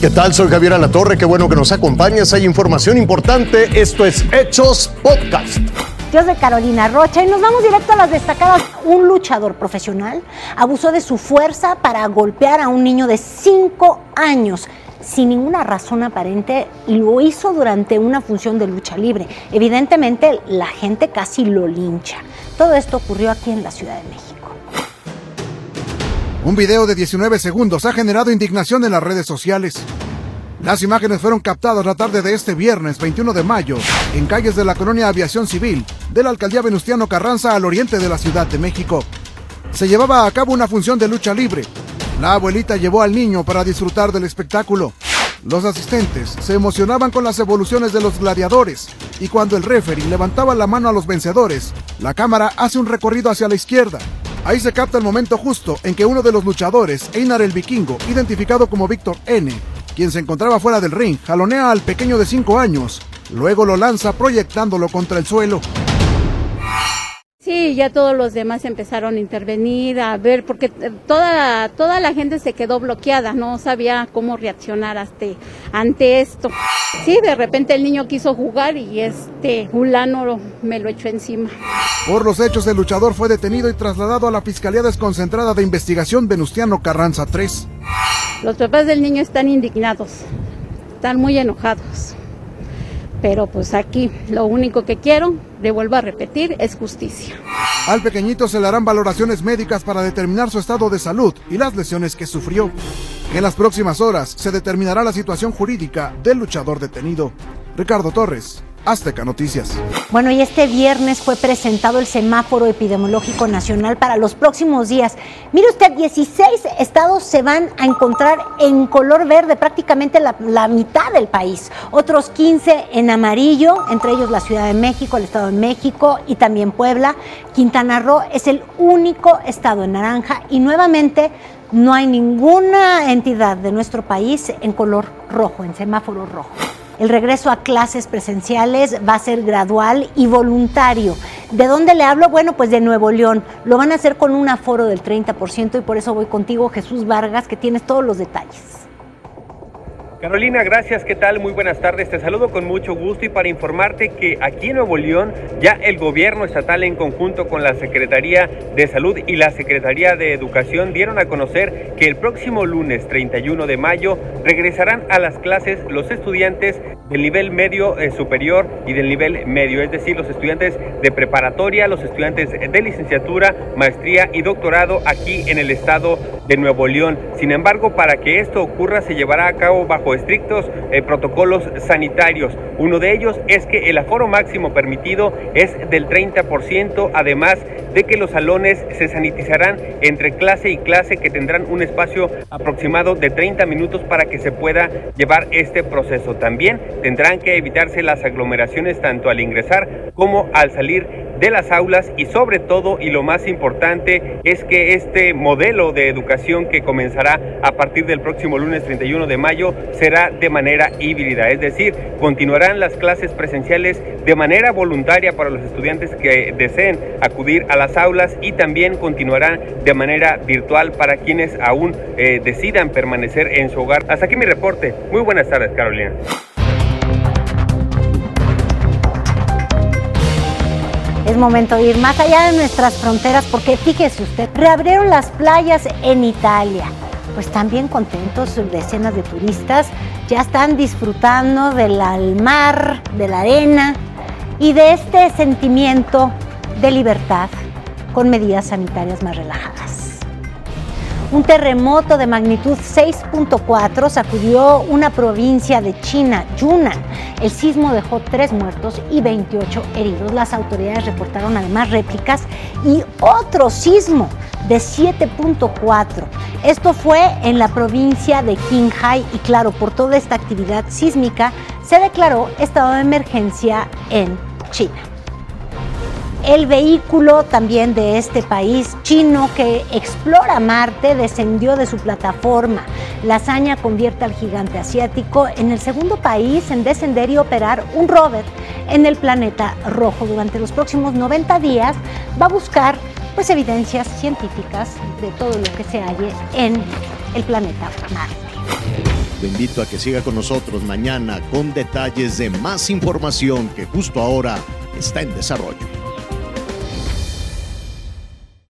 ¿Qué tal? Soy Javier Alatorre, qué bueno que nos acompañas. Hay información importante. Esto es Hechos Podcast. Yo soy Carolina Rocha y nos vamos directo a las destacadas. Un luchador profesional abusó de su fuerza para golpear a un niño de 5 años sin ninguna razón aparente lo hizo durante una función de lucha libre. Evidentemente la gente casi lo lincha. Todo esto ocurrió aquí en la Ciudad de México. Un video de 19 segundos ha generado indignación en las redes sociales. Las imágenes fueron captadas la tarde de este viernes 21 de mayo en calles de la colonia Aviación Civil de la alcaldía Venustiano Carranza al oriente de la Ciudad de México. Se llevaba a cabo una función de lucha libre. La abuelita llevó al niño para disfrutar del espectáculo. Los asistentes se emocionaban con las evoluciones de los gladiadores y cuando el referee levantaba la mano a los vencedores, la cámara hace un recorrido hacia la izquierda Ahí se capta el momento justo en que uno de los luchadores, Einar el Vikingo, identificado como Víctor N., quien se encontraba fuera del ring, jalonea al pequeño de 5 años, luego lo lanza proyectándolo contra el suelo. Sí, ya todos los demás empezaron a intervenir, a ver, porque toda, toda la gente se quedó bloqueada, no sabía cómo reaccionar ante, ante esto. Sí, de repente el niño quiso jugar y este fulano me lo echó encima. Por los hechos, el luchador fue detenido y trasladado a la Fiscalía Desconcentrada de Investigación Venustiano Carranza 3. Los papás del niño están indignados, están muy enojados. Pero pues aquí lo único que quiero, le vuelvo a repetir, es justicia. Al pequeñito se le harán valoraciones médicas para determinar su estado de salud y las lesiones que sufrió. En las próximas horas se determinará la situación jurídica del luchador detenido. Ricardo Torres, Azteca Noticias. Bueno, y este viernes fue presentado el semáforo epidemiológico nacional para los próximos días. Mire usted, 16 estados se van a encontrar en color verde, prácticamente la, la, mitad del país. Otros 15 en amarillo, entre ellos la Ciudad de México, el Estado de México y también Puebla. Quintana Roo es el único estado en naranja y nuevamente no hay ninguna entidad de nuestro país en color rojo, en semáforo rojo. El regreso a clases presenciales va a ser gradual y voluntario. ¿De dónde le hablo? Bueno, pues de Nuevo León. Lo van a hacer con un aforo del 30% y por eso voy contigo, Jesús Vargas, que tienes todos los detalles. Carolina, gracias, ¿qué tal? Muy buenas tardes, te saludo con mucho gusto y para informarte que aquí en Nuevo León ya el gobierno estatal en conjunto con la Secretaría de Salud y la Secretaría de Educación dieron a conocer que el próximo lunes 31 de mayo regresarán a las clases los estudiantes del nivel medio eh, superior y del nivel medio, es decir, los estudiantes de preparatoria, los estudiantes de licenciatura, maestría y doctorado aquí en el estado de Nuevo León. Sin embargo, para que esto ocurra se llevará a cabo bajo estrictos eh, protocolos sanitarios. Uno de ellos es que el aforo máximo permitido es del 30%, además de que los salones se sanitizarán entre clase y clase que tendrán un espacio aproximado de 30 minutos para que se pueda llevar este proceso. También tendrán que evitarse las aglomeraciones tanto al ingresar como al salir de las aulas y sobre todo y lo más importante es que este modelo de educación que comenzará a partir del próximo lunes 31 de mayo será de manera híbrida, es decir, continuarán las clases presenciales de manera voluntaria para los estudiantes que deseen acudir a las aulas y también continuarán de manera virtual para quienes aún eh, decidan permanecer en su hogar. Hasta aquí mi reporte. Muy buenas tardes, Carolina. Es momento de ir más allá de nuestras fronteras porque fíjese usted, reabrieron las playas en Italia. Pues también contentos, decenas de turistas ya están disfrutando del mar, de la arena y de este sentimiento de libertad con medidas sanitarias más relajadas. Un terremoto de magnitud 6.4 sacudió una provincia de China, Yunnan. El sismo dejó tres muertos y 28 heridos. Las autoridades reportaron además réplicas y otro sismo de 7.4. Esto fue en la provincia de Qinghai y claro, por toda esta actividad sísmica se declaró estado de emergencia en China el vehículo también de este país chino que explora Marte descendió de su plataforma. La hazaña convierte al gigante asiático en el segundo país en descender y operar un rover en el planeta rojo. Durante los próximos 90 días va a buscar pues, evidencias científicas de todo lo que se halle en el planeta Marte. Lo invito a que siga con nosotros mañana con detalles de más información que justo ahora está en desarrollo.